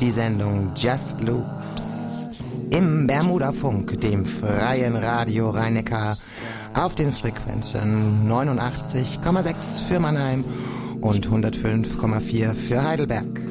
Die Sendung Just Loops im Bermuda-Funk, dem freien Radio Rheinecker, auf den Frequenzen 89,6 für Mannheim und 105,4 für Heidelberg.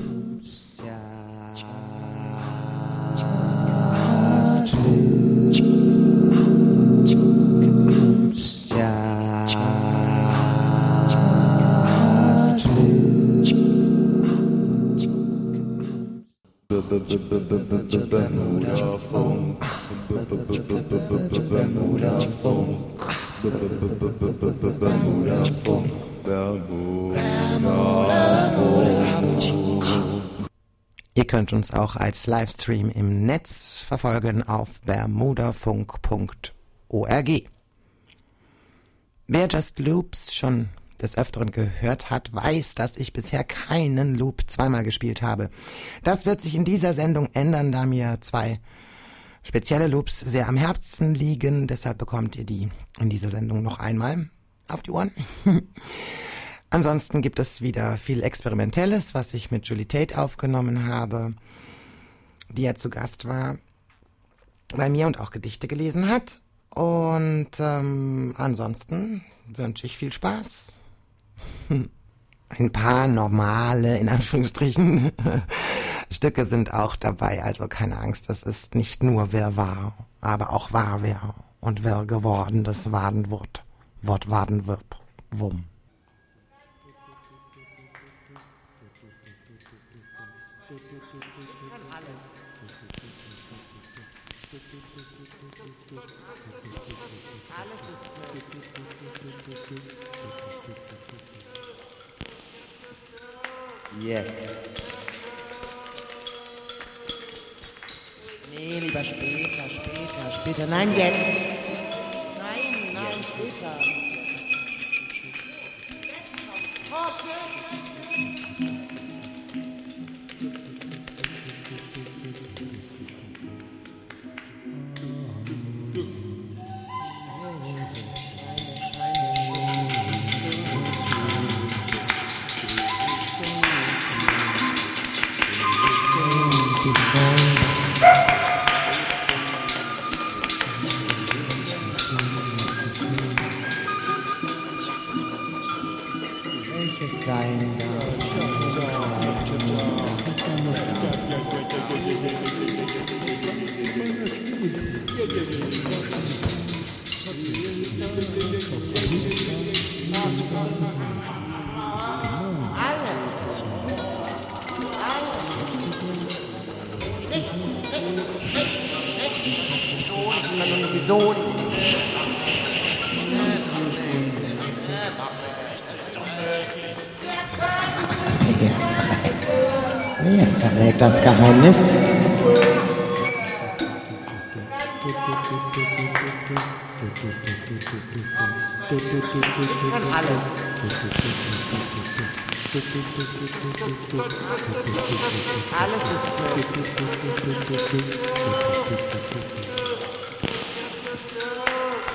Könnt uns auch als Livestream im Netz verfolgen auf bermudafunk.org. Wer Just Loops schon des Öfteren gehört hat, weiß, dass ich bisher keinen Loop zweimal gespielt habe. Das wird sich in dieser Sendung ändern, da mir zwei spezielle Loops sehr am Herzen liegen. Deshalb bekommt ihr die in dieser Sendung noch einmal auf die Ohren. Ansonsten gibt es wieder viel Experimentelles, was ich mit Julie Tate aufgenommen habe, die ja zu Gast war bei mir und auch Gedichte gelesen hat. Und ähm, ansonsten wünsche ich viel Spaß. Ein paar normale, in Anführungsstrichen, Stücke sind auch dabei, also keine Angst, das ist nicht nur wer war, aber auch war wer und wer geworden das Waden wird. Wort Waden wird. Wumm. Jetzt. Nee, lieber später, später, später. Nein, jetzt. Nein, nein, später. Welches das Geheimnis? kann alles. Alles ist möglich.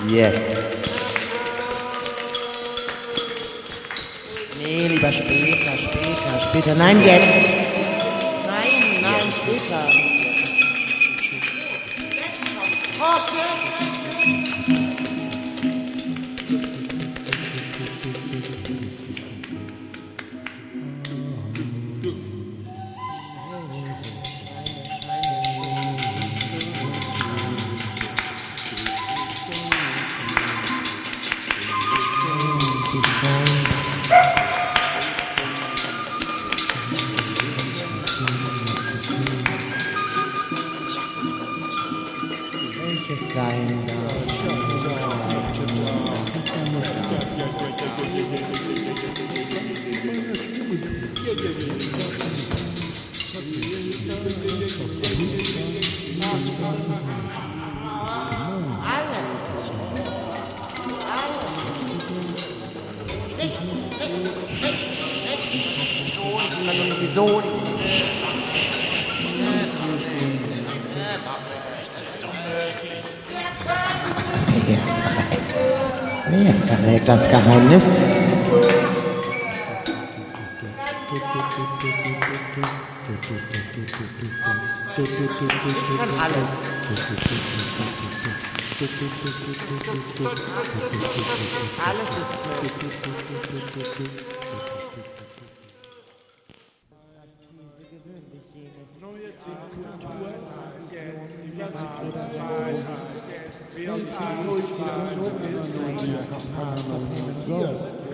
Jetzt. Nee, lieber später, später, später. Nein, jetzt. Nein,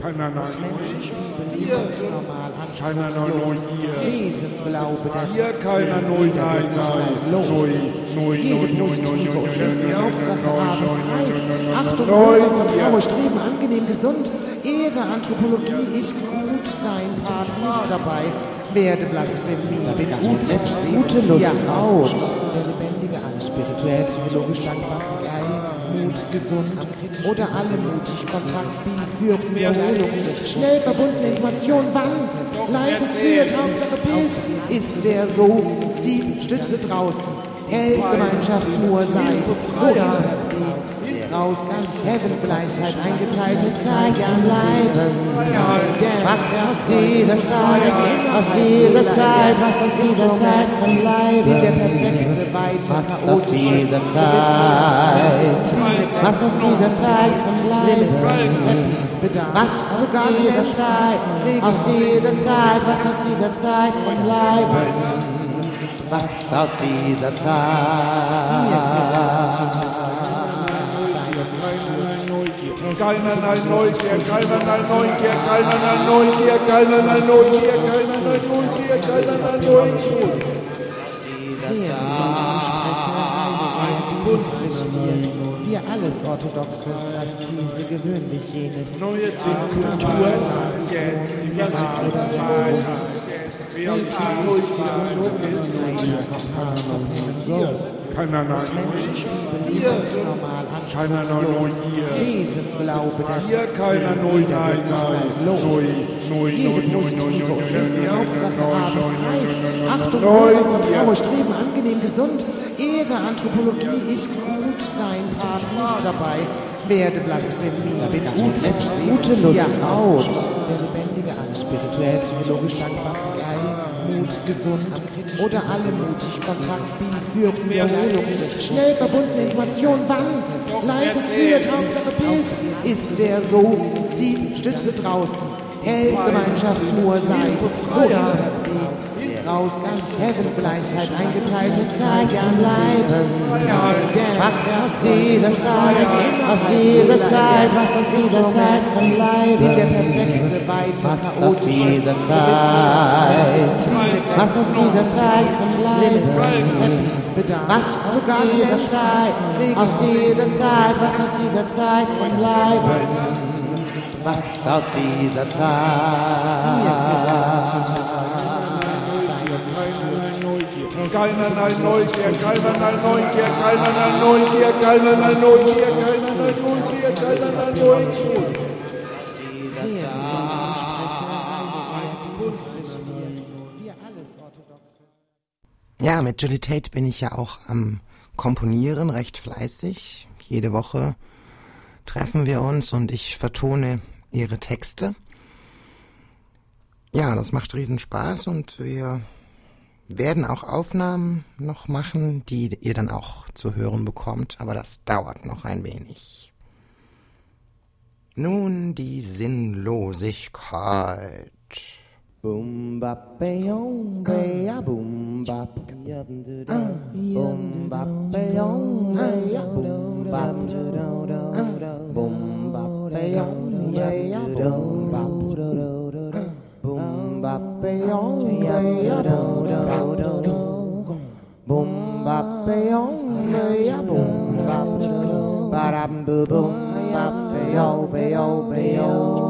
Keiner nein, Normal keiner neu hier. Lesen, Glaube, das Hier keiner neu, nein, nein. Neu, neu, neu, neu, neu, neu, neu, Hauptsache Abend frei. Achtung, Neu, Neu, Vertraue, Streben, angenehm, gesund. Ehre, Anthropologie, ich gut sein, Part nicht dabei. Werde Blasphemie, bin gut, lässt gute Lust aus. Der lebendige, alles spirituell, psychologisch dankbar, geil, Mut, gesund oder alle mutig. Kontakt, wie führt Wiederholung. Schnell verbundene Information, wann? Leitet, führt, Hauptsache Pilz. Ist der so, zieht, Stütze draußen. Hell, Gemeinschaft, nur sei, so ja, raus, Heaven, Gleichheit, eingeteiltes Zeit, ja, bleiben. Was aus dieser Zeit, aus dieser Zeit, was aus dieser Zeit verbleiben. Der perfekte Weiter, Was aus dieser Zeit? Was aus dieser Zeit verbleiben? Was sogar dieser Zeit, aus dieser Zeit, was aus dieser Zeit verbleiben. Was aus dieser Zeit? Keiner nein, Neugier, keiner nein, Neugier, keiner nein, Neugier, keiner nein, Neugier, keiner nein, Neugier, keiner nein, Neugier. Wir alles Orthodoxes, Askese, gewöhnlich jenes. Neues in Kultur, jetzt, Diversität, jetzt, wir und Hier, keiner nein, Hier, Normal keiner nein, Neugier. Lesen, Glaube, das Hier, keiner neu, nein, nein, neu, neu, neu, neu, neu, ist die Hauptsache Abend Achtung, neu, Neu, neu, Vertraue, Streben, angenehm, gesund. Ehre, Anthropologie, ich gut sein, Part nicht dabei. Werde Blasphemie, bin gut, gute Lust aus. Der lebendige, alles spirituell, psychologisch dankbar, Mut, gesund oder alle mutig. Kontakt, wie führt Wiederholung. Schnell verbundene Information, wann? Leitet, führt, Hauptsache Pilz. Ist der so, zieht, Stütze draußen. Hell, Gemeinschaft, nur sei, so raus, Heaven, Gleichheit, eingeteiltes Zeit, ja, bleiben. Was aus dieser Zeit, aus dieser Zeit, was aus dieser Zeit verbleiben. Der perfekte, weite, Was aus dieser Zeit? was aus dieser Zeit verbleiben. Was sogar dieser Zeit, aus dieser Zeit, was aus dieser Zeit verbleiben. Was aus dieser Zeit? Keiner nein, Neugier, keiner nein, Neugier, keiner nein, Neugier, keiner nein, Neugier, keiner nein, Neugier, keiner nein, Neugier. Ja, mit Julie Tate bin ich ja auch am Komponieren recht fleißig. Jede Woche treffen wir uns und ich vertone ihre Texte. Ja, das macht riesen Spaß und wir werden auch Aufnahmen noch machen, die ihr dann auch zu hören bekommt, aber das dauert noch ein wenig. Nun die Sinnlosigkeit. Boom bap beya boom bap boom beya boom boom bap beyong beya boom bap beyong beya boom bap baram boom boom bap beyo beyo beyo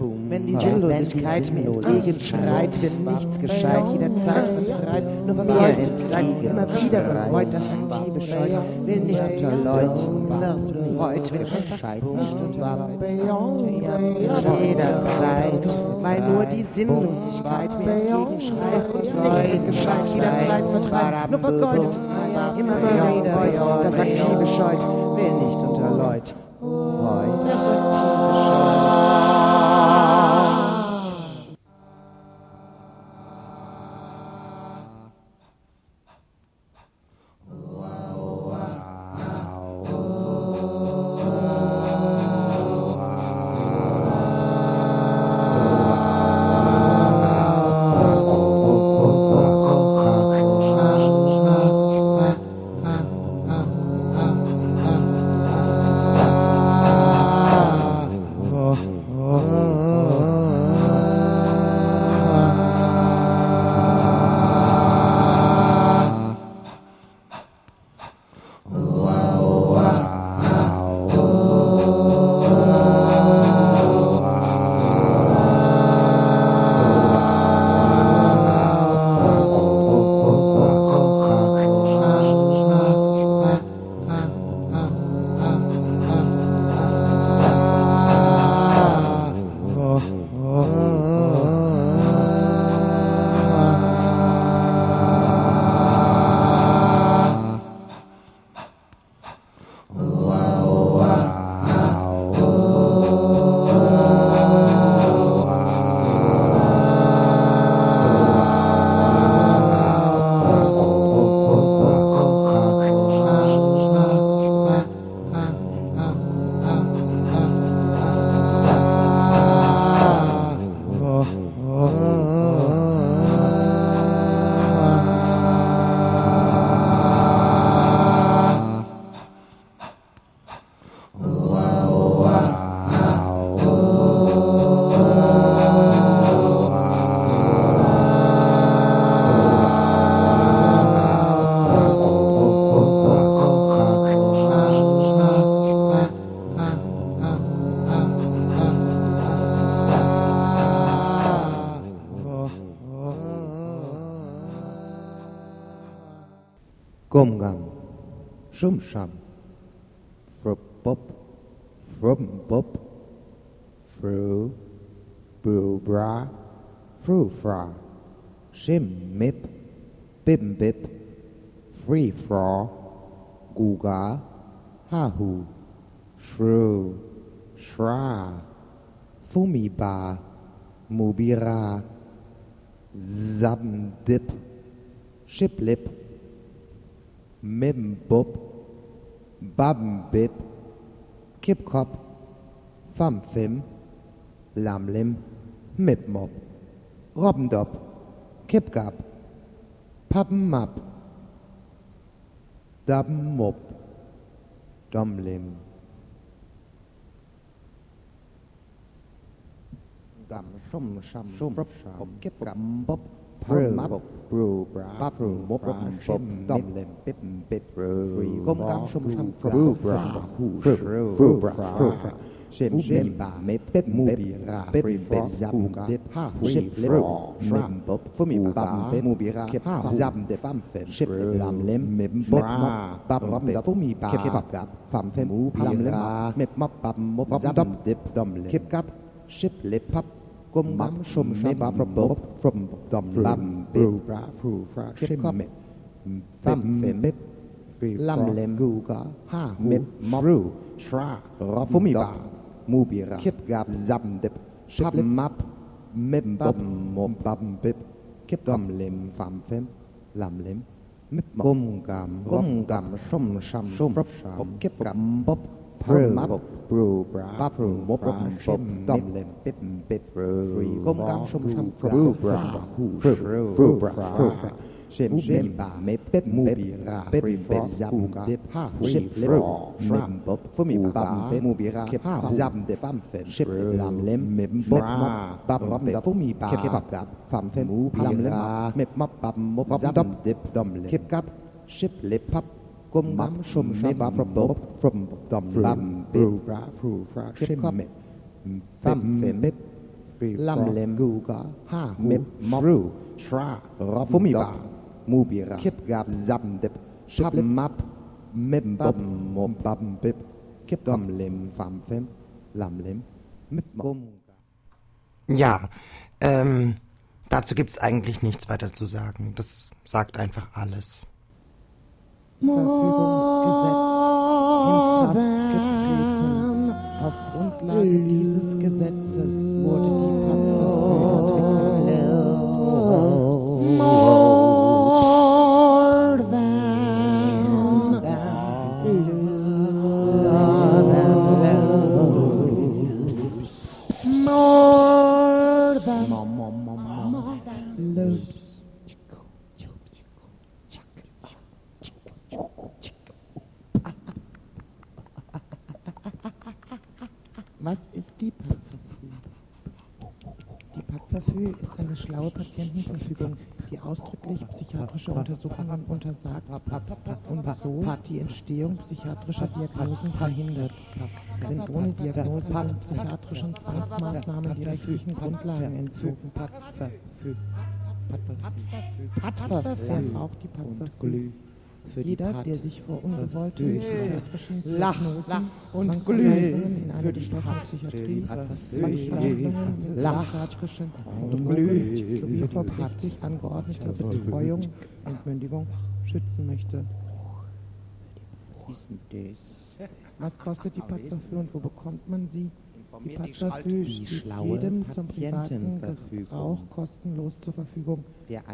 Wenn die Sinnlosigkeit mir entgegenschreit, wenn nichts gescheit, jederzeit vertreibt, nur vergeudet, sagt immer wieder bereut, das aktive Scheut, will nicht unter Leut, bereut, will gescheit, nicht unter jederzeit, weil nur die Sinnlosigkeit mir entgegenschreit, vergeudet, gescheit, jederzeit vertreibt, nur vergeudet, immer wieder bereut, das aktive Scheut, will nicht unter Leut, reut, das aktive Shum Sham. From Bob from Bob Fru, Boo Bra. Fru Fra. Shim Mip. Bim Bip. Free fro. Guga Hahu Shrew Shra. Fumiba Mubira Zabdip Shiplip Mimbop Babbenbib, Kipkop, kip-cup, Fam Fim Lam Lim Dabbenmop, mop, Dam, shum, sham, shum, shum, mop, dab, mop, shum, lim, shum, shum, shum, shum, shum, shum, Hôm má bọc Bru bra Bắp mốt bọc hành bọc Tâm lên bếp bếp Bru Không cám sông sông Bru bra Bru bra Bru bra Xem xem bà mê bếp mù bì ra Bếp bếp dạm đếp ha Xếp lếp Mềm bọc Phô mì bà bếp mù bì ra Kếp ha dạm đếp phạm phèm Xếp làm lem mềm bếp mọc Bạp mọc đá phô mì bà Kếp bạp gặp Phạm phèm mù bì ra Mềm mọc bạp mọc dạm đếp đầm lem Kếp gặp Xếp lếp bạp gom bám som mê bá phập bố from dòng làm bê bá phù phá khiếp khắp mẹ pham phê mếp. làm lem gù gà ha mếp mọc rù sra rò phú mì bá mù bì ra khiếp gạp dằm đếp sắp map mếp bầm mộ bầm bếp. khiếp gầm lem pham phêm làm lem mếp gom gàm gom gàm som sam som phấp kiếp gàm. bóp Phun má bục Bru bra Ba phù một bục Bục tâm lên Bip bip Không cam sông sông Bru bra Phru Phru bra Phru bra Xem xem bà mê bếp mù bì ra Bếp bếp dạm đếp ha Xếp lếp bò Mềm bóp Phú mì bà mê mù bì ra Kếp ha dạm đếp phạm phèm Xếp làm lêm mềm bóp mập Bạp góp đá phú mì bà Kếp bạp gạp Phạm phèm mù bì ra Mềm mập bạp mập dạm đếp đầm lêm Kếp cắp Xếp lếp bắp Pop, Gum Mam Shum Shim from Bob, from Dom Lam, Bru Bra, Fru Fra, Ship Kop, Fam Fem, Mip, Lam Lim, Guga, Ha, Mip Mop, Shra, Fumi Ba, Mubira, Kip gab Sabndip, Ship Map, Mim Bob, Mom Babm Bib, Kip Gom Lim, Fam Fem, Lam Lim, mit Gum. Ja, ähm, dazu gibt's eigentlich nichts weiter zu sagen. Das sagt einfach alles. Verfügungsgesetz in Kraft getreten. Auf Grundlage dieses Gesetzes wurde die Was ist eine schlaue Patientenverfügung, die ausdrücklich psychiatrische Untersuchungen untersagt und so die Entstehung psychiatrischer Diagnosen verhindert. Wenn ohne Diagnose sind psychiatrischen Zwangsmaßnahmen die rechtlichen Grundlagen entzogen. Packverfügung braucht die Packverfügung. Für Jeder, der sich vor ungewollten psychiatrischen Diagnosen und Glühen in einer geschlossenen Psychiatrie, Zwangsbehandlungen, psychiatrischen und Glühen sowie vor gerichtlich angeordneter Betreuung, Entmündigung schützen möchte. Was kostet die Packverfügung und wo bekommt man sie? Die die steht jedem zum privaten Patientenverfügung. Gebrauch kostenlos zur Verfügung.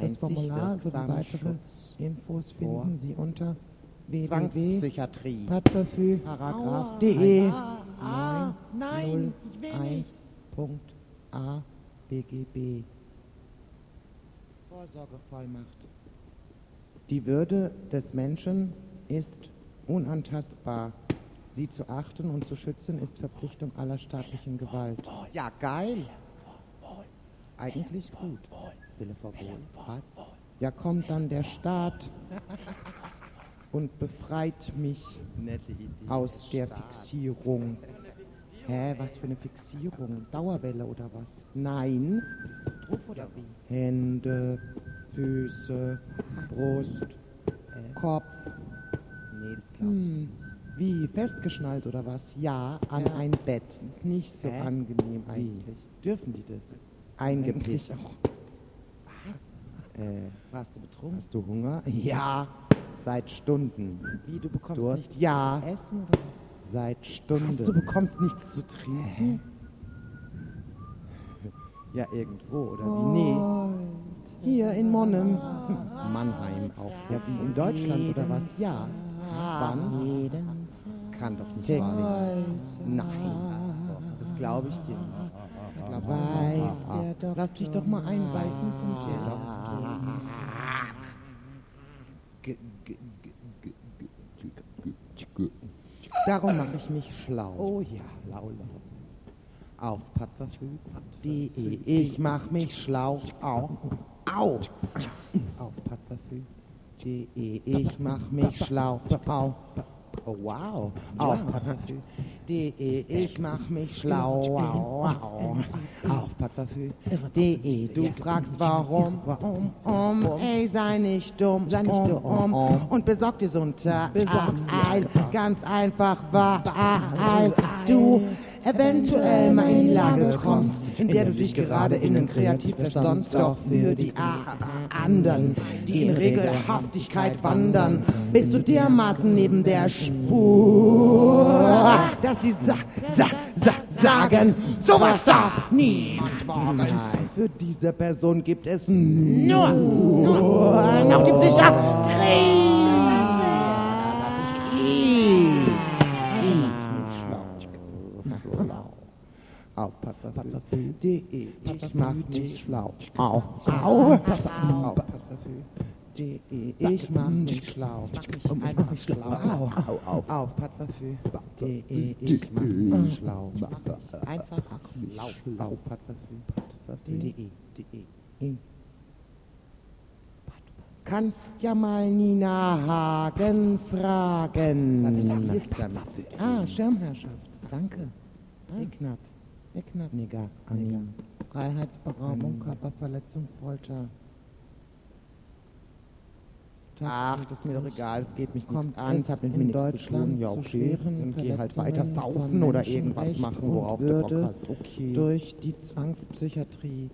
Das Formular sowie weitere Infos finden Sie unter Zwangspsychiatrie. www.packverfügung de Nein, ich will nicht. 901.a BGB Vorsorgevollmacht Die Würde des Menschen ist unantastbar. Sie zu achten und zu schützen ist Verpflichtung aller staatlichen Gewalt. Ja, geil. Eigentlich gut. Wille vor Wohl. Was? Ja, kommt dann der Staat und befreit mich aus der Fixierung. Hä, was für eine Fixierung? Dauerwelle oder was? Nein. Bist du drauf oder wie? Hände, Füße, Brust, Kopf. Nee, das glaub ich Hm. Wie, festgeschnallt oder was? Ja, an ein Bett. Ist nicht so Hä? angenehm eigentlich. Dürfen die das? Eingepisst. Was? Äh, Warst du betrunken? hast du Hunger? Ja, seit Stunden. Wie, du bekommst Durst? nichts Ja. zu essen oder was? Seit Stunden. Was, du bekommst nichts zu trinken? Ja, irgendwo, oder wie? Nee. Hier in Monnem. Mannheim auch. Ja, wie in Deutschland oder was? Ja. Wann? Kann doch nicht wahr sein. Nein. Das glaube ich dir nicht. Glaubst Weiß der Lass dich doch mal einweisen zum Test. Darum mache ich mich schlau. Oh ja, laula. auf Pattverfüg. Die ich mach mich schlau. Au. Au. Auf Pattverfüg. Die ich mach mich schlau. Au. Oh, wow. Auf Pattverfüg. Die ich mach mich schlau. Au. Au. Auf Pattverfüg. Die du fragst warum. Warum? Um. Ey, sei nicht dumm. Sei nicht dumm. Und besorg dir so ein Teil. Ganz einfach, weil du eventuell mal in die Lage kommst, in der du dich gerade innen kreativ sonst doch für die anderen, die in Regelhaftigkeit wandern, bist du dermaßen neben der Spur, dass sie sa sa sa sagen, sowas darf niemand wagen. Für diese Person gibt es nur, nur noch die Psychiatrie. Auf Pattverfüg.de. Ich mach mich schlau. Au. Au. Auf Pattverfüg.de. Ich mach mich schlau. Ich mach mich schlau. Au. Auf. Auf Pattverfüg.de. Ich mach mich schlau. Einfach schlau. Auf Pattverfüg.de. Kannst ja mal Nina Hagen fragen. Ah, Schirmherrschaft. Danke. Ignat. Ignat. Nigger. Anim. Freiheitsberaubung, Körperverletzung, Folter. Ach, das ist mir doch egal, es geht mich nichts an, es hat mit mir nichts zu tun. Ja, okay, dann geh halt weiter saufen oder irgendwas machen, worauf du Bock hast. Okay. Durch die Zwangspsychiatrie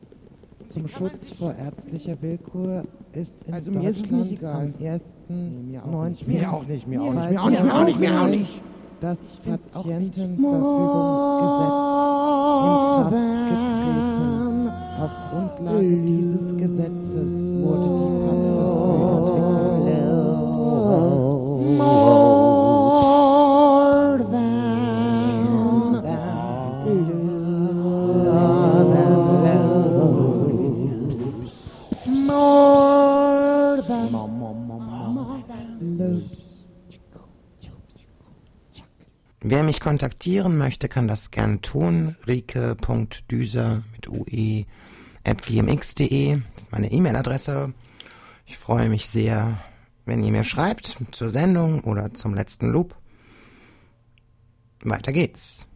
zum Schutz vor ärztlicher Willkür ist in also mir ist es nicht egal. am 1. Nee, mir, auch nicht. mir auch nicht, mir auch nicht, mir auch nicht, mir auch nicht, mir auch nicht. Das Patientenverfügungsgesetz in Kraft getreten. Auf Grundlage dieses Gesetzes wurde die Wer mich kontaktieren möchte, kann das gern tun. rike.düser mit ue at gmx.de das ist meine E-Mail-Adresse. Ich freue mich sehr, wenn ihr mir schreibt zur Sendung oder zum letzten Loop. Weiter geht's.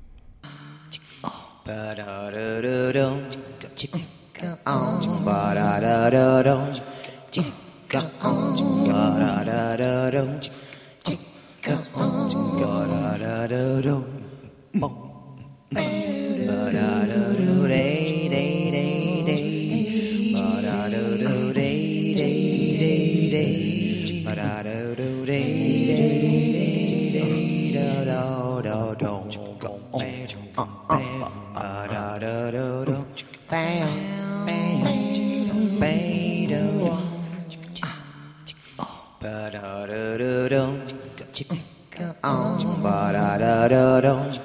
Come on. But I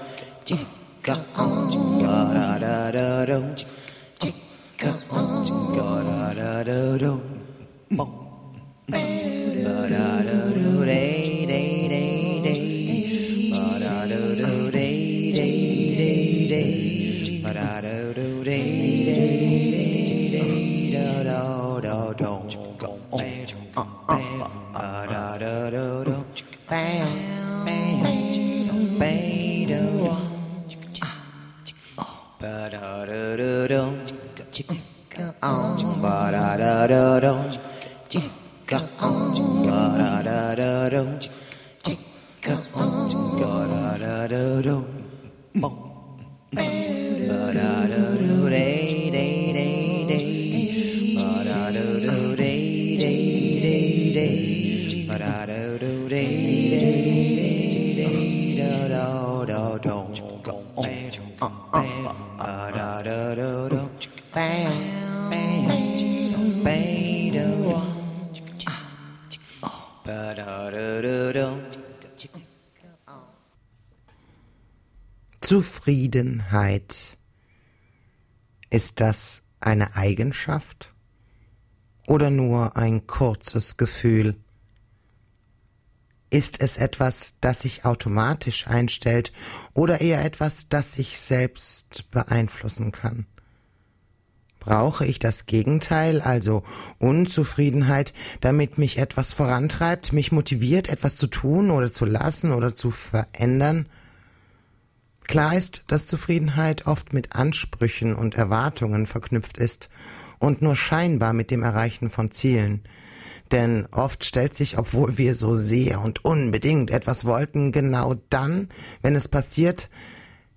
Zufriedenheit. Ist das eine Ist es etwas, das sich automatisch einstellt oder eher etwas, das sich selbst beeinflussen kann? Brauche ich das Gegenteil, also Unzufriedenheit, damit mich etwas vorantreibt, mich motiviert, etwas zu tun oder zu lassen oder zu verändern? Klar ist, dass Zufriedenheit oft mit Ansprüchen und Erwartungen verknüpft ist und nur scheinbar mit dem Erreichen von Zielen. Denn oft stellt sich, obwohl wir so sehr und unbedingt etwas wollten, genau dann, wenn es passiert,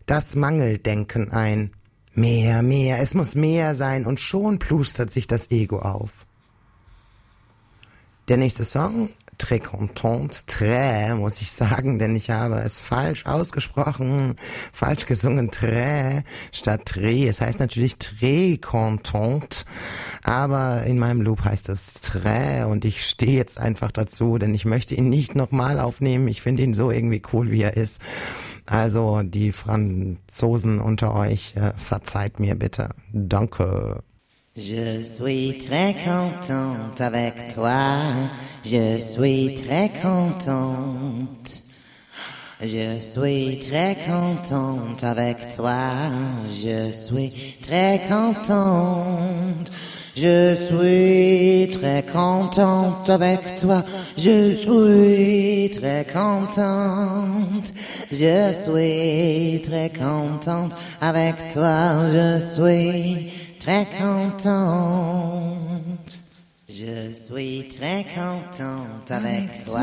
das Mangeldenken ein. Mehr, mehr, es muss mehr sein und schon plustert sich das Ego auf. Der nächste Song très contente, très, muss ich sagen, denn ich habe es falsch ausgesprochen, falsch gesungen, très statt très. Es heißt natürlich très contente, aber in meinem Loop heißt es très und ich stehe jetzt einfach dazu, denn ich möchte ihn nicht nochmal aufnehmen. Ich finde ihn so irgendwie cool, wie er ist. Also die Franzosen unter euch, äh, verzeiht mir bitte. Danke. Je suis très contente avec toi, je suis très contente. Je suis très contente avec toi, je suis très contente. Je suis très contente avec toi, je suis très contente. Je suis très contente avec toi, je suis très contente. Je suis très contente avec toi.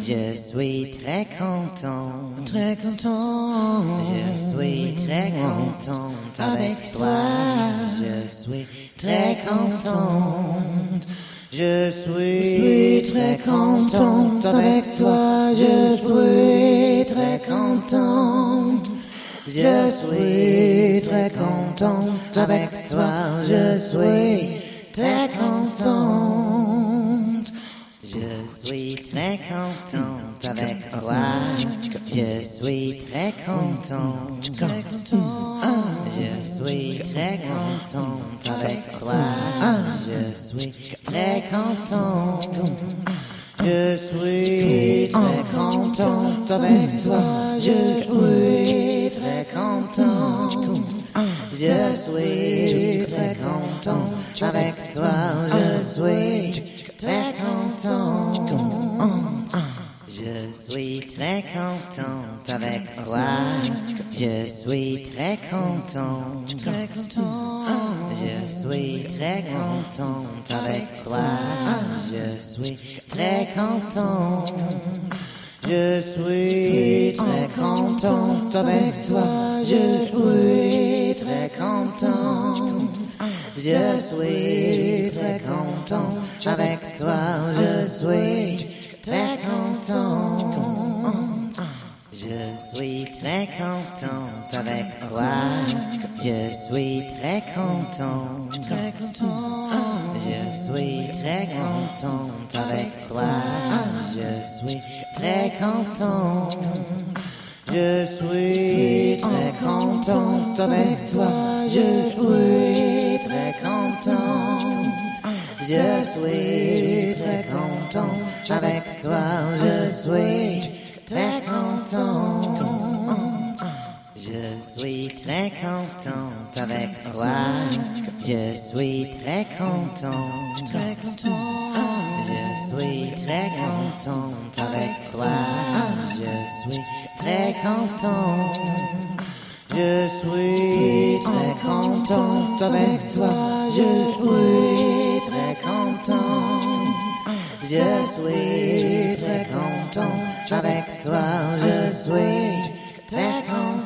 Je suis très contente. Très contente. Je suis très contente avec toi. Je suis très contente. Je suis très contente avec toi. Je suis très contente. Je suis très contente avec toi. Je suis très contente. Je suis très contente avec toi. Je suis. Très contente. Je suis très contente avec toi. Je suis très contente. Je suis très contente avec toi. Je suis très contente. Je suis très contente avec toi. Je suis très contente. Je suis très contente avec toi. Je suis. Très contente. Je suis très contente avec toi. Je suis très contente. Je suis très contente avec toi. Je suis très contente. Je suis très contente avec toi. Je suis très contente. Je suis très contente avec toi. Je suis très contente. Très contente. Je suis très contente avec toi. Je suis très contente. Je suis très contente avec toi. Je suis très contente. Je suis très contente avec toi. Je suis très contente. Je suis très contente avec toi. Je suis très contente. Très. Je suis très contente avec toi. Je suis très contente. Je suis très contente avec toi. Je suis très contente. Je suis très contente avec toi. Je suis très contente.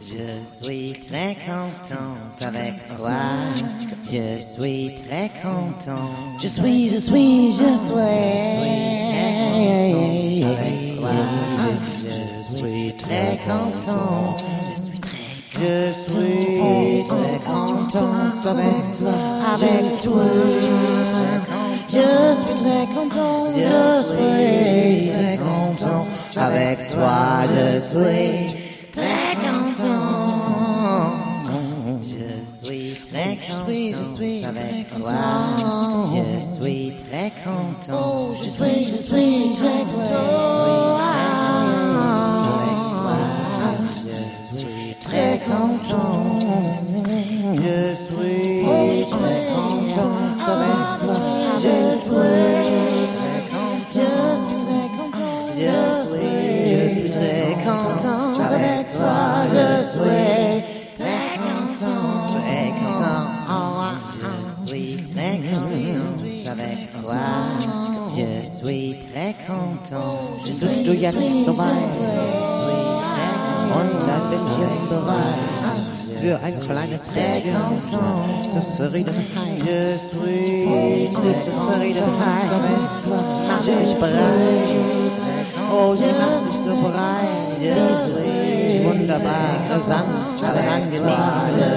Je suis très contente avec toi. Je suis très contente. Je suis, je suis, je suis avec toi. Je suis très contente. Je suis très contente avec toi. Avec toi. Je suis très contente. Je suis très contente. Avec toi, je suis très content. Je suis très content. suis, je suis avec toi. Je suis très content. Je suis, je suis très content. Avec toi, je suis très content. Je suis très content. Bist du jetzt soweit? Und ein bisschen bereit für ein kleines Lächeln Zufriedenheit. Suis die Zufriedenheit. Mach dich bereit. Oh, sie macht sich so breit. Je suis wunderbar, sanft, aber angenehm. Je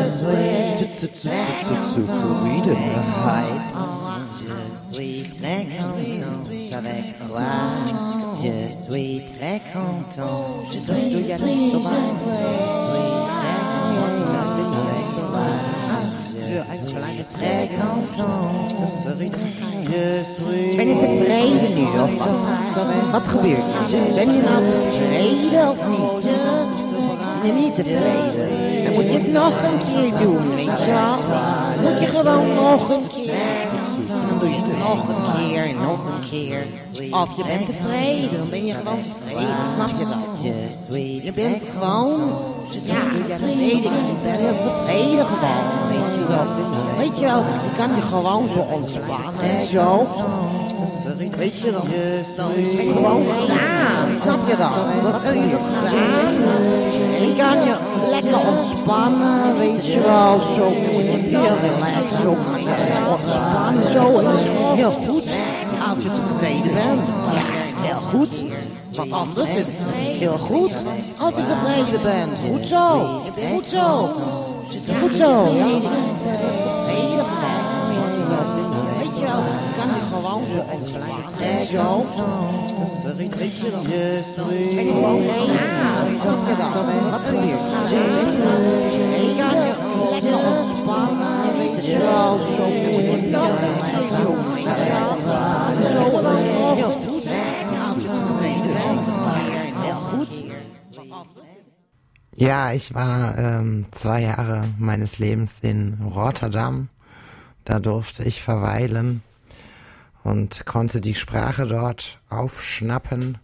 suis Zufriedenheit. Très content avec toi. Je suis très content. Je suis content. Ben je tevreden nu of wat? Wat gebeurt er? Ben je nou tevreden of niet? Ben je niet tevreden? Dan moet je het nog een keer doen, weet je wel? Dan moet je gewoon nog een keer. En doe je het nog een keer en nog een keer. Of je bent tevreden, dan ben je gewoon tevreden, snap je dat? Je bent gewoon, ja, tevreden. Je bent heel tevreden gewoon, weet je wel. Weet je wel, je kan je gewoon zo ontspannen en zo. Weet je dan het gewoon gedaan, snap je dat? Dat kun je gedaan. En je kan je lekker ontspannen, weet je wel, zo heel relaxed, zo ontspannen, zo. Heel goed als je tevreden bent. Ja, heel goed. Want anders is het heel goed als je tevreden bent. Goed zo, goed zo. Goed zo. Weet je wel, je kan je gewoon zo ontspannen, Ja, ich war ähm, zwei Jahre meines Lebens in Rotterdam. Da durfte ich verweilen und konnte die Sprache dort aufschnappen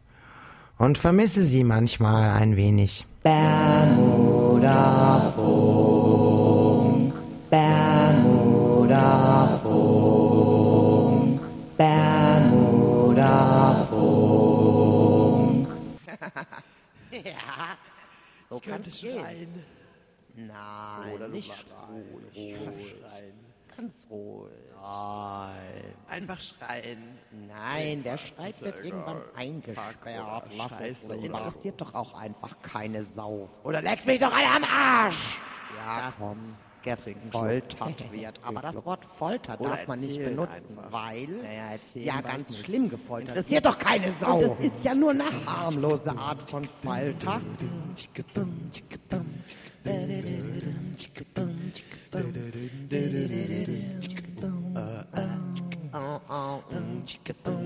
und vermisse sie manchmal ein wenig. Bermuda Funk, Bermuda Funk, Bermuda Funk. Ja, so kann es gehen. Nein, nicht schreien. Ganz ruhig. Nein. Einfach schreien. Nein, wer schreit, wird irgendwann eingesperrt. Lass es. Interessiert doch auch einfach keine Sau. Oder leckt mich doch alle am Arsch! Ja, komm. Gefoltert wird. Aber das Wort Folter darf man nicht benutzen, einfach. weil Naja, ja ganz schlimm gefoltert Interessiert doch keine Sau! Und das ist ja nur eine harmlose Art von Folter. 어, 음. 음. 움직였던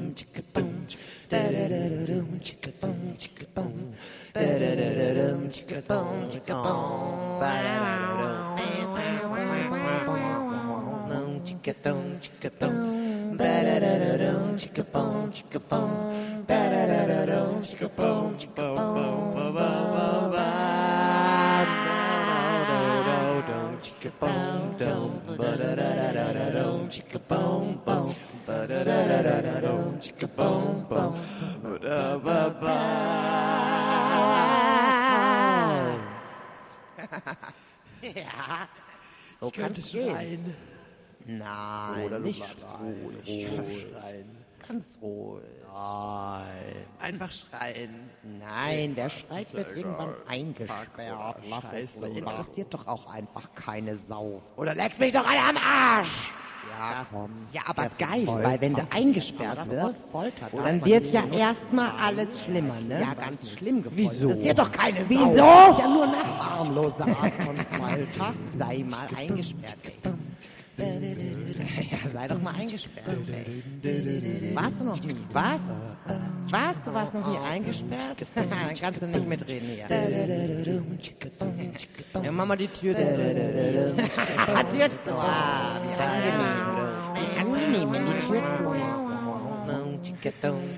so kann es gehen. Nein, nicht schreien. schreien. Ganz ruhig. Nein. Einfach schreien. Nein, wer schreit, wird irgendwann eingesperrt. Lass es. Interessiert doch auch einfach keine Sau. Oder leckt mich doch alle am Arsch! Ja, ja aber geil, weil wenn du eingesperrt wirst, dann wird ja erstmal alles schlimmer, ne? ja ganz schlimm gefoltert. Wieso? Interessiert doch keine Sau. Wieso? Das ist ja nur eine harmlose Art von Folter. Sei mal eingesperrt. Ja, sei doch mal eingesperrt. Ey. Warst du noch nie? Was? Was? Du warst noch nie eingesperrt? Dann kannst du nicht mitreden hier. Ja, mach mal die Tür zu. Tür zu. Ah, wie angenehm. Wie angenehm, wenn die Tür zu ist.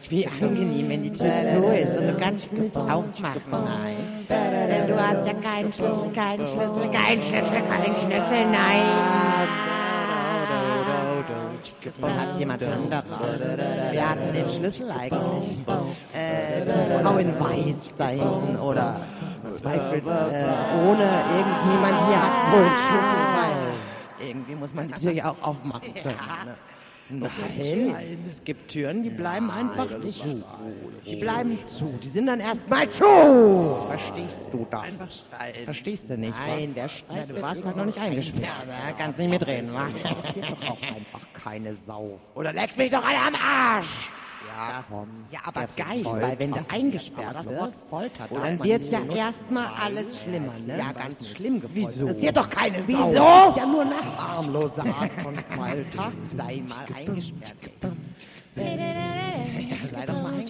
Wie angenehm, wenn die Tür zu ist und du kannst sie nicht aufmachen. Nein. Denn du hast ja keinen Schlüssel, keinen Schlüssel, keinen Schlüssel, keinen Schlüssel, nein. Da hat jemand anderer. Wir hatten den Schlüssel eigentlich. Äh, die Frau in Weiß da hinten oder zweifels äh, ohne irgendjemand hier hat wohl einen Schlüssel, weil irgendwie muss man die Tür ja auch aufmachen können. Ne? Nein, es gibt Türen, die bleiben einfach zu. Die bleiben zu. Die sind dann erstmal zu. Verstehst du das? Verstehst du nicht? Nein, wer schreit, du warst halt noch nicht eingesperrt. Ja, kannst nicht mitreden, wa? Interessiert doch auch einfach keine Sau. Oder leckt mich doch alle am Arsch. Ja, ja, aber geil, weil wenn du eingesperrt wirst, dann wird ja erstmal alles schlimmer, ne? Ja, ganz schlimm gefoltert. Wieso? Das ist ja doch keine Sau. Wieso? Das ist ja nur eine harmlose Art von Folter. Sei mal eingesperrt.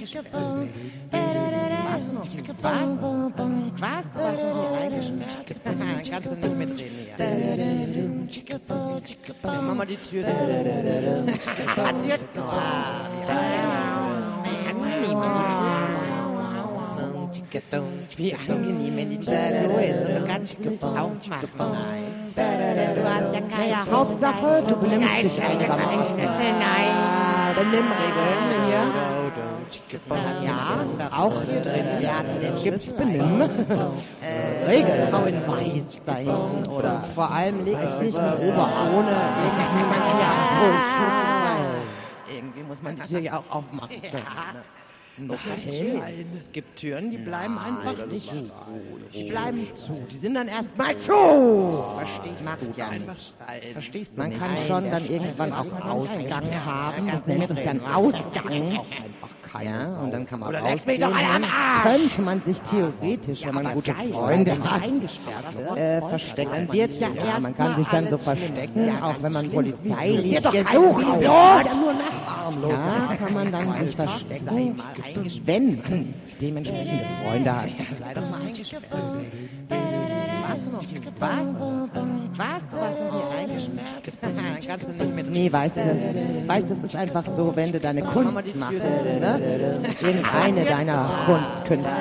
Eingesperrt. Warst du noch nie? Was? Was? Du warst noch nie eingesperrt? Dann kannst du nicht mitreden hier. Ja, mach mal die Tür zu. Tür zu. Wie angenehm, wenn die Tür zu ist. Und du kannst sie nicht aufmachen. Nein. Du hast ja keine Hauptsache, du benimmst dich einigermaßen. Nein. Benimmregeln hier. Ja, auch hier drin. Ja, gibt's Benimm. äh, Regeln. Frau in Weiß da hinten. Oder vor allem leg ich nicht mit Oberarm ohne irgendjemand. Irgendwie muss man die Tür ja auch aufmachen? Nein, es gibt Türen, die bleiben einfach nicht zu. Die bleiben zu. Die sind dann erstmal zu. Verstehst du ja nicht. Verstehst du Man kann schon dann irgendwann auch Ausgang haben. Das nennt sich dann Ausgang. Ja, und dann kann man Oder mich doch alle am Arsch. könnte man sich theoretisch, wenn man gute Freunde hat, äh, verstecken. Man wird ja, ja man kann sich dann so verstecken, auch wenn man Polizei liest. doch kein Gesuch Idiot. Ja, kann man dann sich verstecken, wenn man dementsprechende Freunde hat. Sei doch mal eingesperrt. Nie? Was? Was? Du warst noch nie eingesperrt? Kannst du nicht mit. Nee, weißt du, weißt du, es ist einfach so, wenn du deine Kunst machst, ne? Irgendeine deiner Kunstkünste.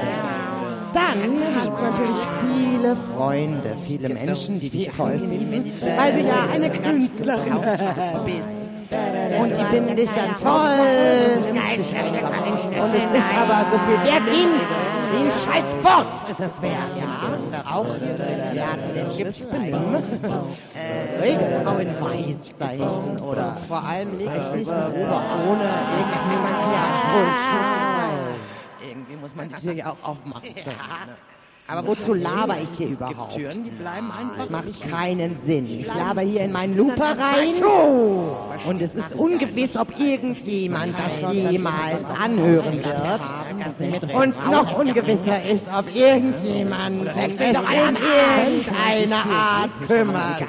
Dann hast du natürlich viele Freunde, viele Menschen, die dich toll finden, weil du ja eine Künstlerin bist. Und die finden dich dann toll. Und es ist aber so viel wert ein scheiß Furz ist es wert. Ja, auch hier drin. Ja, den gibt's Benimm. Äh, Regel. Frau in Weiß da hinten. Oder vor allem nicht Oberarm ohne irgendjemand hier Pulsschlüssel. Irgendwie muss man die Tür ja auch aufmachen. Aber wozu laber ich hier überhaupt? Türen, die bleiben einfach. Das macht keinen Sinn. Ich laber hier in meinen Looper rein. Und es ist ungewiss, ob irgendjemand das jemals anhören wird. Und noch ungewisser ist, ob irgendjemand es in irgendeiner Art kümmert.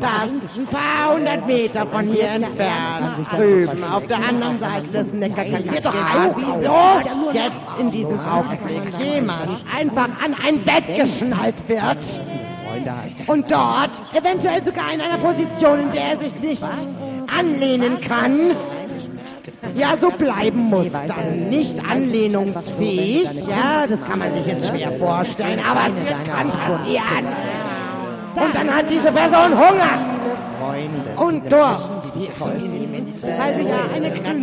Das ein paar hundert Meter von hier entfernt, drüben auf der anderen Seite des Neckarkanals. wieso? Jetzt in diesem Augenblick. Jemand. einfach an ein Bett geschnallt wird und dort eventuell sogar in einer Position, in der er sich nicht anlehnen kann, ja, so bleiben muss dann. Nicht anlehnungsfähig, ja, das kann man sich jetzt schwer vorstellen, aber es kann passieren. Und dann hat diese Person Hunger und Durst.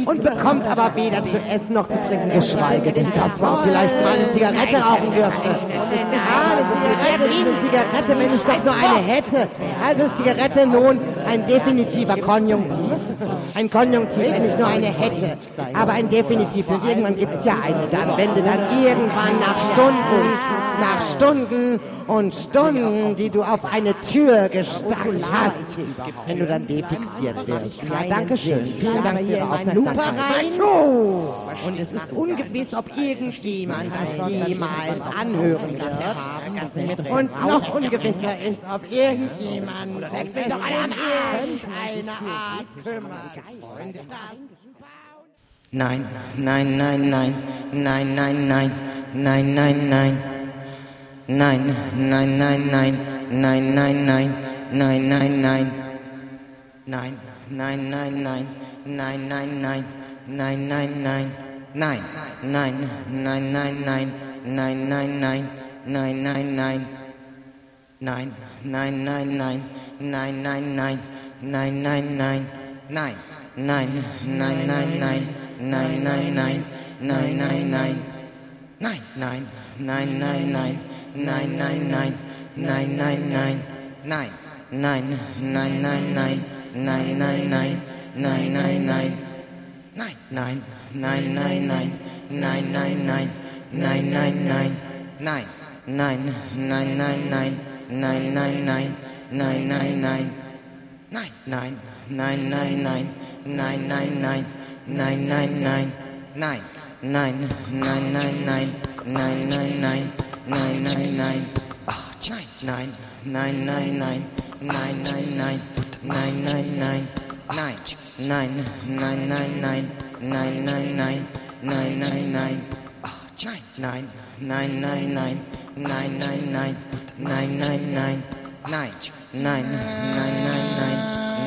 Und bekommt aber weder zu essen noch zu trinken, geschweige denn, dass man vielleicht mal eine Zigarette rauchen dürfte. Ah, eine Zigarette, eine Zigarette, wenn ich doch nur eine hätte. Also ist Zigarette nun ein definitiver Konjunktiv. Ein Konjunktiv, wenn ich nur eine hätte. Aber ein Definitiv, für irgendwann gibt es ja eine dann. Wenn du dann irgendwann nach Stunden, nach Stunden und Stunden, die du auf eine Tür gestackt hast, wenn du dann defixiert wirst. Ja, danke schön. Vielen Dank für Ihre Aufmerksamkeit. rein. Und es ist ungewiss, ob irgendjemand das jemals anhören wird. Und noch ungewisser ist, ob irgendjemand es in irgendeiner Art kümmert. Freunde, das Nein, nein, nein, nein, nein, nein, nein, nein, nein, nein. Nein, nein, nein, nein, nein, nein, nein, nein, nein, nein. Nein, nein, nein, nein, nein, nein, nein, nein, nein, nein. Nein, nein, nein, nein, nein, nein, nein, nein, nein, nein, nein. Nein, nein, nein, nein, nein, nein, nein, nein, nein, nein. Nein, nein, nein, nein, nein, nein, nein, nein, nein, nein, nein. Nein, nein, nein, nein, nein, nein, nein, nein, nein, nein, nein. Nein, nein, nein, nein, nein, nein, nein, nein, nein, nein, nein. Nein, nein, nein, nein, nein, nein, nein, nein, nein, nein, nein. Nein, nein, nein, nein, nein, nein, nein, nein, nein, nein, nein. Nein, nein, nein, nein, nein, nein, nein, nein, nein, nein, nein. Nein, nein, nein, nein, nein, nein, nein, nein, nein, nein, nein. Nein, nein, nein, nein, nein, nein, nein, nein, nein, nein. Nein, nein, nein, nein, nein, nein, nein, nein, nein, nein, nein. Nein, nein, nein, nein, nein, nein, nein, nein, nein, nein. Nein, nein, nein, nein, nein, nein,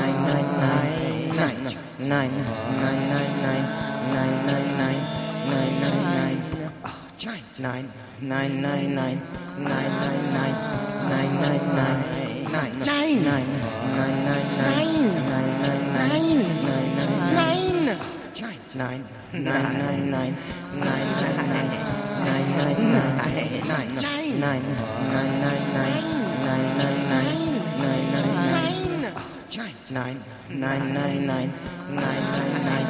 Nein, nein, nein, nein, nein, nein, nein, nein, nein, nein, nein, nein, nein, nein, nein, nein, nein, nein,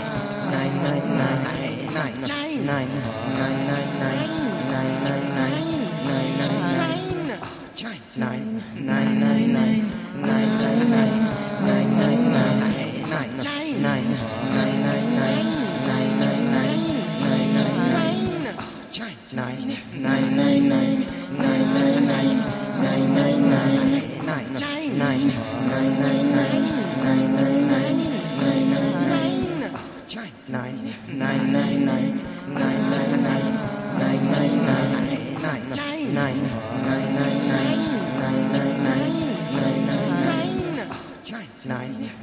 nein, nein, nein. Nein, nein, nein, nein, nein, nein, nein, nein, nein, nein, nein, nein, nein, nein, nein,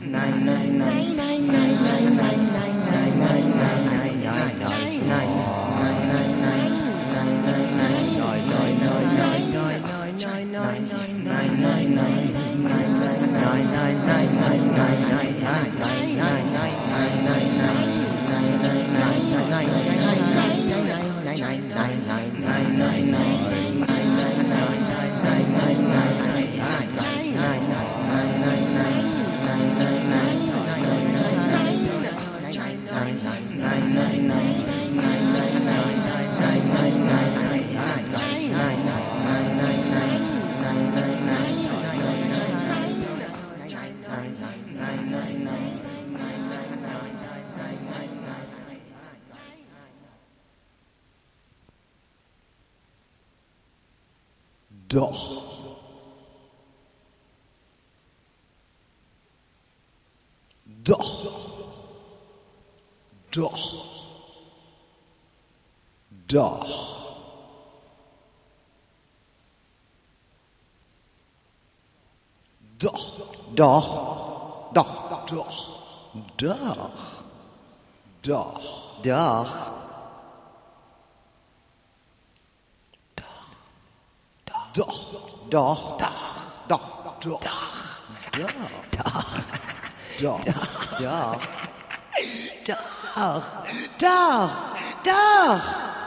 nine nine. Doch. Doch. Doch, doch, Doch. doch, Doch. doch. Doch. Doch, doch, Doch. doch, Doch. doch, doch, Doch. Doch. Doch.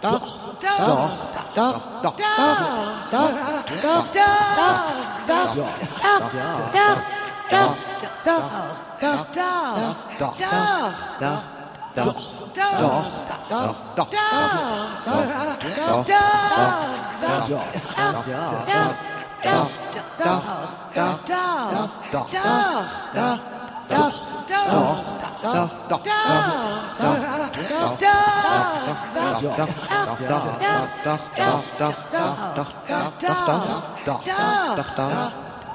dag, dag, dag, dag, dag, dag, dag, dag, dag, dag, dag, dag, dag, dag, Doch. Doch. Doch. Doch. Doch.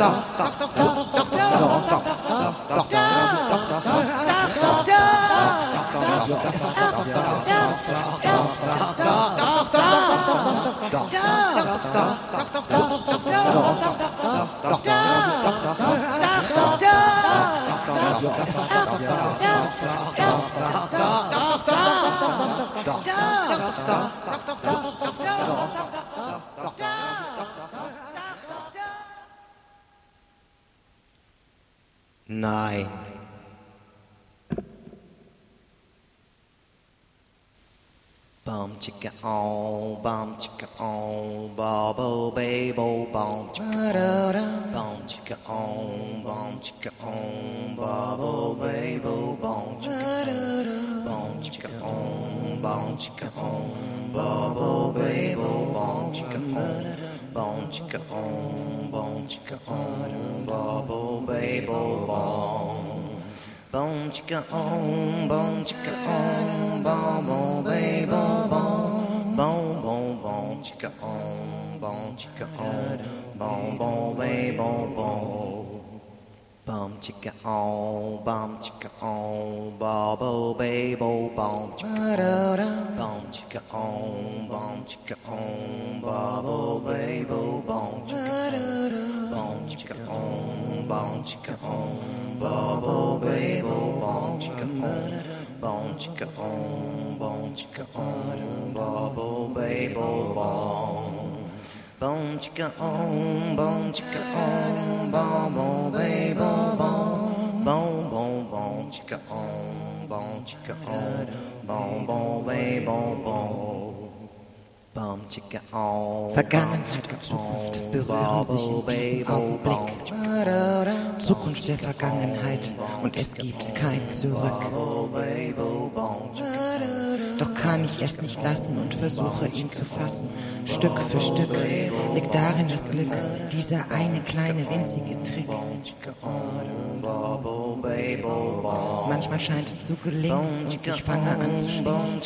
Doctor. nine, Bum chicka on, bum chicka on, bobble babble, bum chicka on, bum chicka on, bum chicka on, bobble babble, bum chicka on, bum chicka on, bum chicka on, bobble babble, bum chicka on chicka on, bone chicka on, bobble babble bone. Bone chicka on, bone chicka on, bobble babble bone. Bone bone bone chicka on, bone chicka on, bone bone babble bone. Bum chicka on, bum chicka on, bobo babo bum chicka on, bum chicka on, bum chicka on, bobo babo bum chicka on, bum chicka on, bum chicka on, bobo babo bum chicka on, bum chicka on, bom chicka on, bobo babo bum. Bon chica on, oh, bon chica on, oh, bon bon baby bon bon, bon bon bon chica on, oh, bon chica on, bon bon baby bon bon. Bon chica on, Vergangenheit und Zukunft berühren sich in diesem Augenblick. Zukunft der Vergangenheit und es gibt kein Zurück. Doch kann ich es nicht lassen und versuche ihn zu fassen. Stück für Stück liegt darin das Glück, dieser eine kleine winzige Trick. Manchmal scheint es zu gelingen und ich fange an zu schwingen.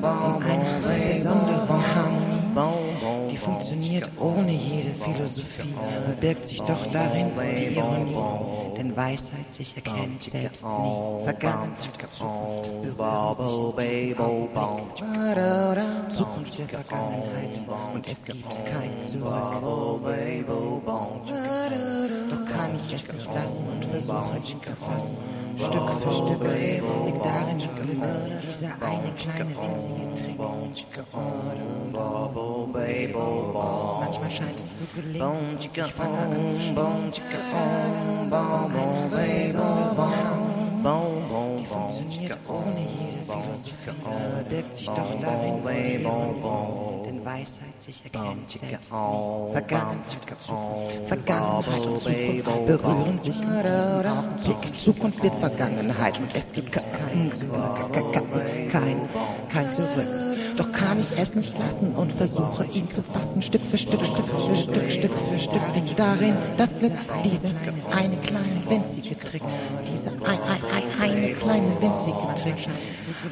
In einer besonderen Harmonie, die funktioniert ohne jede Philosophie birgt sich doch darin die Ironie. Denn Weisheit sich erkennt selbst nie. Vergangenheit und Zukunft berühren sich. Zukunft der Vergangenheit und es gibt kein Zurück. Doch kann ich es nicht lassen und versuche ihn zu fassen. Stück für Stück liegt darin das Glück, dieser eine kleine winzige Trick. Manchmal scheint es zu gelingen, ich fange an zu schwingen. Eine besondere Harmonie, die funktioniert ohne jede Philosophie, birgt sich doch darin Ironie, denn Weisheit sich erkennt selbst nie. Vergangenheit und Zukunft, Vergangenheit und Zukunft berühren sich Augenblick. Zukunft wird Vergangenheit und es gibt kein Zurück, kein, kein Zurück. Doch kann ich es nicht lassen und versuche ihn zu fassen, Stück für Stück, Stück für Stück, Stück für Stück. Liegt darin das Glück, diese eine kleine winzige Trick, diese ein, ein, ein, eine kleine winzige Trick.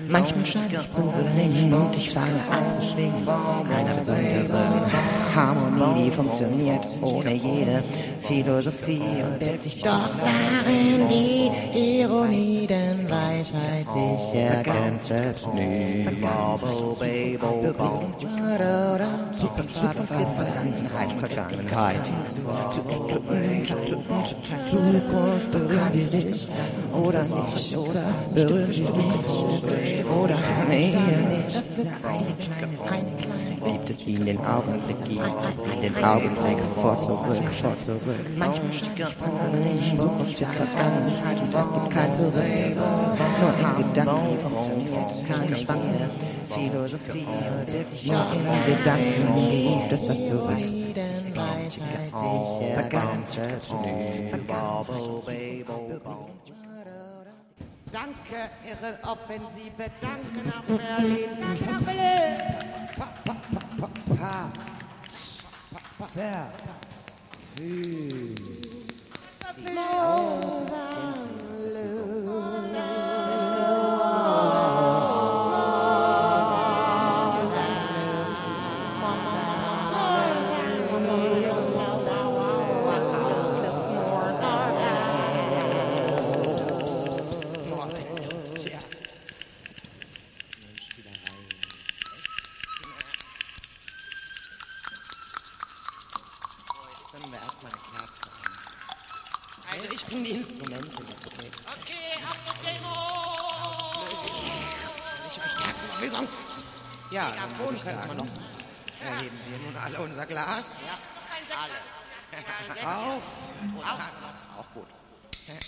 Manchmal scheint es zu gelingen und ich fange an zu schwingen. Einer besonderen Harmonie, die funktioniert ohne jede Philosophie und birgt sich doch darin die Ironie, denn Weisheit sich erkennt selbst nie. Sich Zukunft, Zukunft Vergangenheit, Vergangenheit. Zukunft berühren sie sich oder nicht, berühren sie sich oder nicht. Liebt es wie in den Augenblick, gibt es wie in den Augenblick vor zurück, vor zurück. Manchmal steht es in Zukunft wird Vergangenheit und es gibt kein Zurück. Nur Gedanken funktioniert keine schwankende Philosophie. Nur in Gedanken gibt es das Zurück. Danke, Ihre Offensive. Danke nach Berlin. Kapelle. Pa,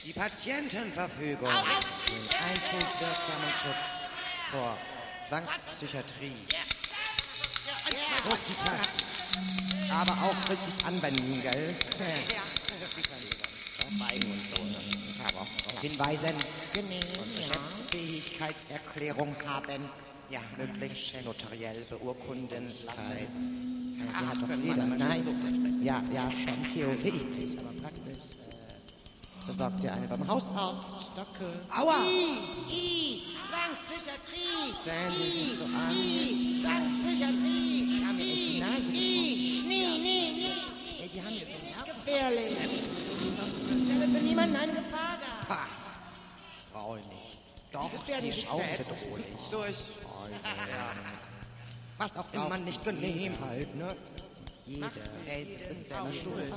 Die Patientenverfügung. Den einzig wirksamen Schutz vor Zwangspsychiatrie. Druck die Tasten. Aber auch richtig anwenden, gell? Hinweisen und Geschäftsfähigkeitserklärung haben. Ja, möglichst notariell beurkunden lassen. Ja, hat doch jeder. Nein, ja, ja, schon theoretisch, aber praktisch äh, besorgt ihr eine beim Hausarzt. Stocke. Aua! I, Zwangspsychiatrie! Stellen Sie sich so an. I, Zwangspsychiatrie! Die haben mir echt die Nase I, nee, nee, nee! Die haben hier so gefährlich! Stelle für niemanden eine Gefahr dar! Ha! Frau nicht. Doch, sie selbst. bedrohlich. Durch. Was auch immer nicht genehm halt, ne? Jeder es selber schuld.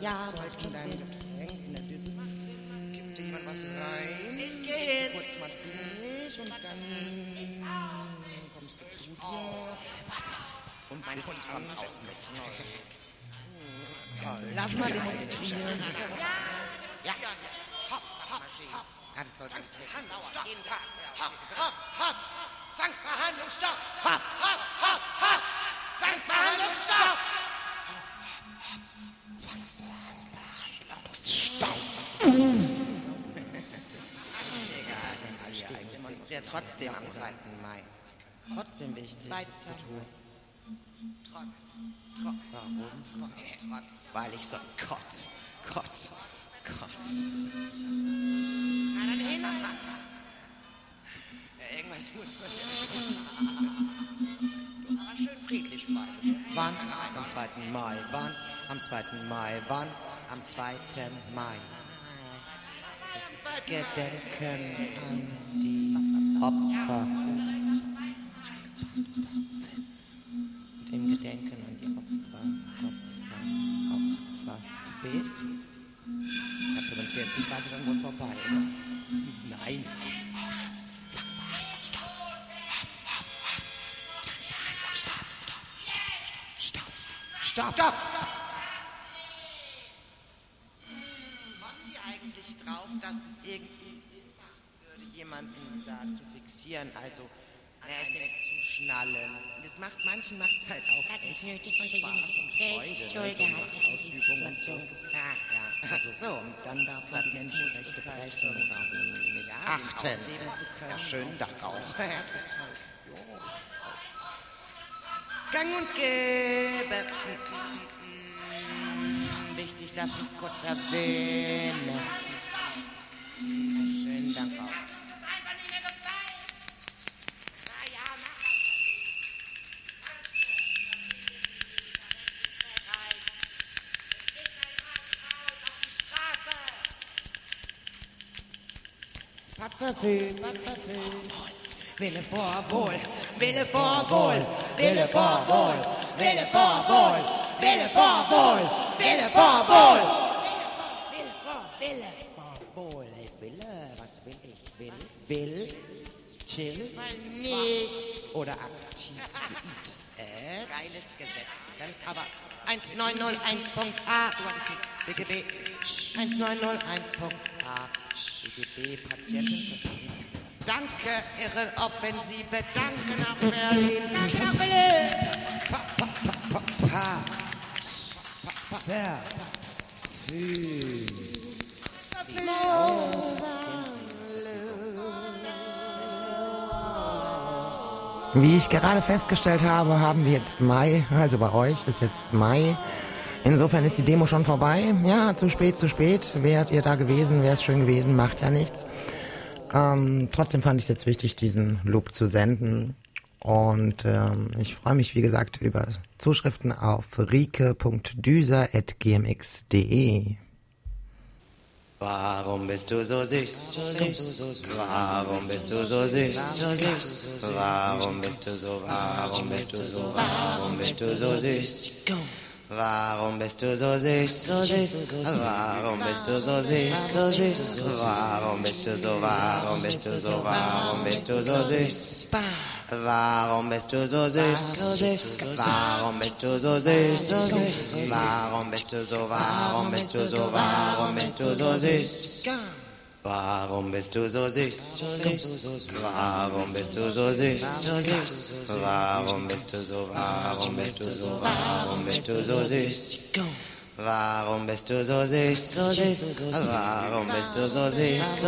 Ja, wollt schon dann denken, gibt dir jemand was rein? Ich gehe! Kurz mal durch und dann kommst du zu dir. Und mein Hund kommt auch mit. Ja, lass mal demonstrieren. Ja. Hopp, hopp. Ja, das soll ganz Stopp! Hopp, hopp, hopp! Zwangsbehandlung, stopp! Hopp, hopp, hopp, hopp! Zwangsbehandlung, stopp! Ich demonstriere trotzdem am 2. Mai. Trotzdem wichtig, es zu tun. Trotz. Trotz. Warum? Trotz. Trotz. Weil ich sonst kotz. Kotz. Kotz. Na dann hin! Ja, irgendwas muss man ja. Aber schön friedlich bleiben. Wann? Am 2. Mai. Wann? Am 2. Mai. Wann? Am 2. Mai. Gedenken an die Opfer. Und im Gedenken an die Opfer, Opfer, Opfer. Bist? Ab 45 war sie dann wohl vorbei? Nein. Stopp! Stopp! irgendwie Sinn machen würde, jemanden da zu fixieren, also an ein Bett zu schnallen. Das macht manchen macht's halt auch Das ist nötig unter Spaß und Freude, ne, Schuld, so der hat sich die Machtausübung und so. Gebracht. Ja, ach so, und dann darf man die Menschenrechte brechen oder missachten. Ja, schön darauf. Gang und Gäbe. Wichtig, dass ich's kurz erwähne. Schönen Dank auch. Parfüm, Parfüm. Wille vor Wohl, Wille vor Wohl, Wille Wohl, Wille Wohl, Wille Wohl, Wille Wohl. Wille vor Wille Wohl. Ich wille, was will ich? Will, will, chill, nicht oder aktiv. Äh, geiles Gesetz, aber 1901.a, BGB 1901.a, BGB Patienten. Danke, Ihre Offensive, danke nach Berlin, danke Berlin. Wie ich gerade festgestellt habe, haben wir jetzt Mai. Also bei euch ist jetzt Mai. Insofern ist die Demo schon vorbei. Ja, zu spät, zu spät. Wärt ihr da gewesen, wäre es schön gewesen, macht ja nichts. Ähm, trotzdem fand ich es jetzt wichtig, diesen Loop zu senden. Und ähm, ich freue mich, wie gesagt, über Zuschriften auf rike.düser.gmx.de. Warum bist du so süß? Warum bist du so süß? Warum bist du so, warum bist du so, warum bist du so süß? Warum bist du so süß? Warum bist du so süß? Warum bist du so, warum bist du so, warum bist du so süß? Warum bist du so süß? Warum bist du so süß? Warum bist du so, warum bist du so, warum bist du so süß? Warum bist du so süß? Warum bist du so süß? Warum bist du so, warum bist du so, warum bist du so süß? Warum bist du so süß? Warum bist du so süß?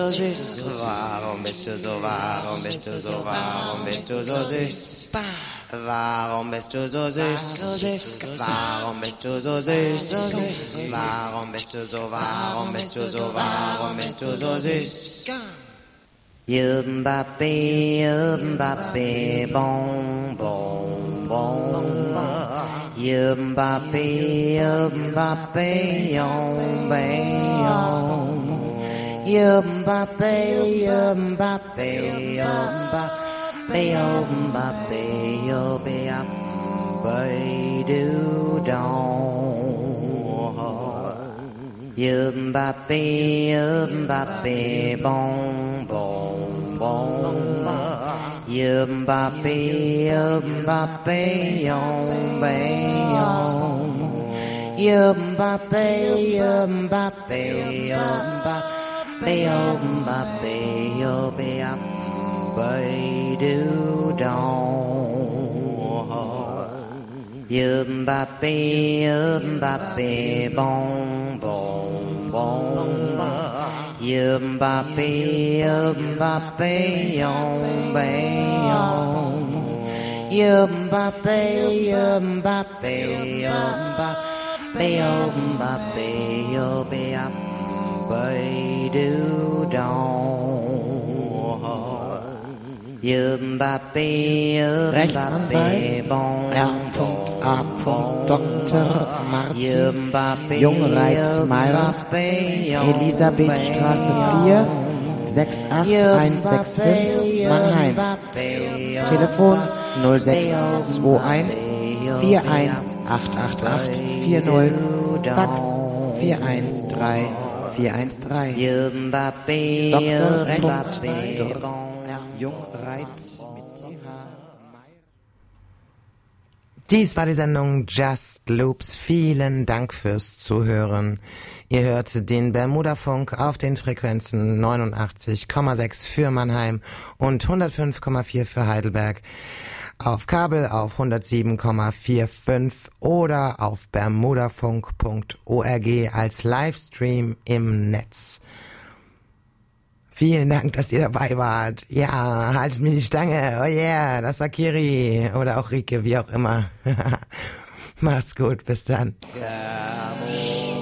Warum bist du so, warum bist du so, warum bist du so süß? Warum bist du so süß? Warum bist du so süß? Warum bist du so, warum bist du so, warum bist du so süß? Yumbappe, yumbappe, bon, bon, bon. Yumbappe, yumbappe, yombe, yom. Yumbappe, beo ba beo bea bay do don yum ba be yum ba be bon bon bon yum ba be yum ba be yon be yon yum ba be yum ba be yum ba be yum ba be yum ba baidu don Yum bappy, yum bappy, bon, bon, bon. Yum bappy, yum bappy, yon, bayon Yum bappy, yum bappy, yum bappy, yum bappy, yum bappy, yum bappy, do don Rechtsanwalt R.A. Dr. Martin Yumbappe, Jungreit Mayr, Elisabethstraße 4, 68165 Mannheim. Telefon 0621 41888 40, Fax 413 413. Yumbappe, Dr. yumbappe, Jungreit mit TH. Dies war die Sendung Just Loops. Vielen Dank fürs Zuhören. Ihr hört den Bermuda-Funk auf den Frequenzen 89,6 für Mannheim und 105,4 für Heidelberg. Auf Kabel auf 107,45 oder auf bermudafunk.org als Livestream im Netz. Vielen Dank, dass ihr dabei wart. Ja, haltet mir die Stange. Oh yeah, das war Kiri oder auch Rike, wie auch immer. Macht's gut, bis dann. On.